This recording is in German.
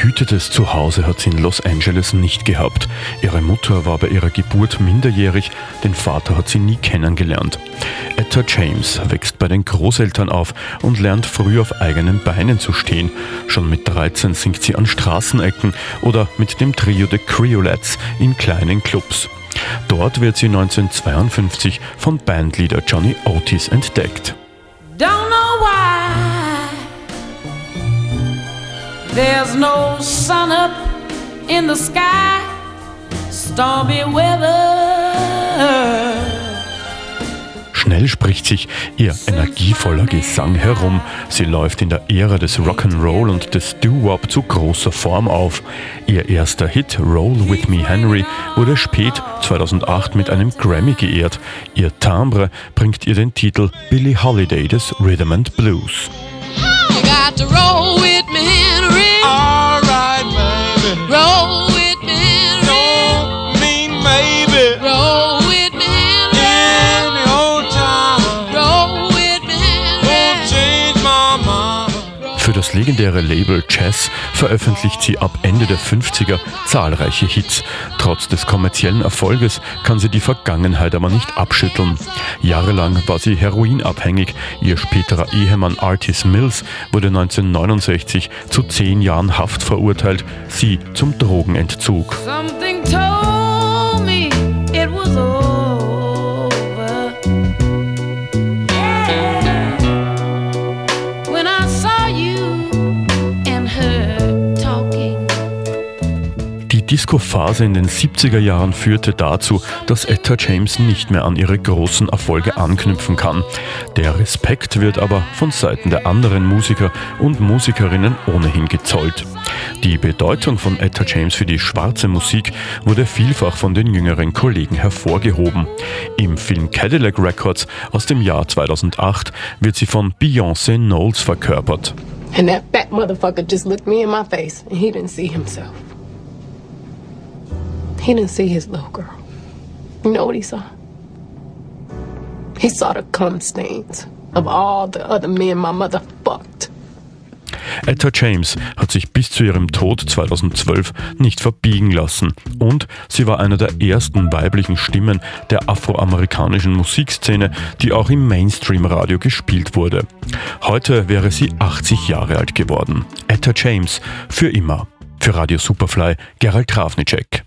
Behütetes Zuhause hat sie in Los Angeles nicht gehabt. Ihre Mutter war bei ihrer Geburt minderjährig, den Vater hat sie nie kennengelernt. Etta James wächst bei den Großeltern auf und lernt früh auf eigenen Beinen zu stehen. Schon mit 13 singt sie an Straßenecken oder mit dem Trio The Creolettes in kleinen Clubs. Dort wird sie 1952 von Bandleader Johnny Otis entdeckt. There's no sun up in the sky, stormy weather. Schnell spricht sich ihr energievoller Gesang herum. Sie läuft in der Ära des Rock'n'Roll und des Doo-Wop zu großer Form auf. Ihr erster Hit Roll With Me Henry wurde spät 2008 mit einem Grammy geehrt. Ihr Timbre bringt ihr den Titel Billie Holiday des Rhythm and Blues. You got to roll with me, Für das legendäre Label Chess veröffentlicht sie ab Ende der 50er zahlreiche Hits. Trotz des kommerziellen Erfolges kann sie die Vergangenheit aber nicht abschütteln. Jahrelang war sie heroinabhängig. Ihr späterer Ehemann Artis Mills wurde 1969 zu zehn Jahren Haft verurteilt, sie zum Drogenentzug. Something told Disco-Phase in den 70er Jahren führte dazu, dass Etta James nicht mehr an ihre großen Erfolge anknüpfen kann. Der Respekt wird aber von Seiten der anderen Musiker und Musikerinnen ohnehin gezollt. Die Bedeutung von Etta James für die schwarze Musik wurde vielfach von den jüngeren Kollegen hervorgehoben. Im Film Cadillac Records aus dem Jahr 2008 wird sie von Beyoncé Knowles verkörpert. And that fat motherfucker just looked me in my face and he didn't see himself. He didn't see his little girl. You know what he saw? He saw the cum stains of all the other men my mother fucked. Etta James hat sich bis zu ihrem Tod 2012 nicht verbiegen lassen und sie war einer der ersten weiblichen Stimmen der afroamerikanischen Musikszene, die auch im Mainstream-Radio gespielt wurde. Heute wäre sie 80 Jahre alt geworden. Etta James für immer. Für Radio Superfly Gerald Trafnicek.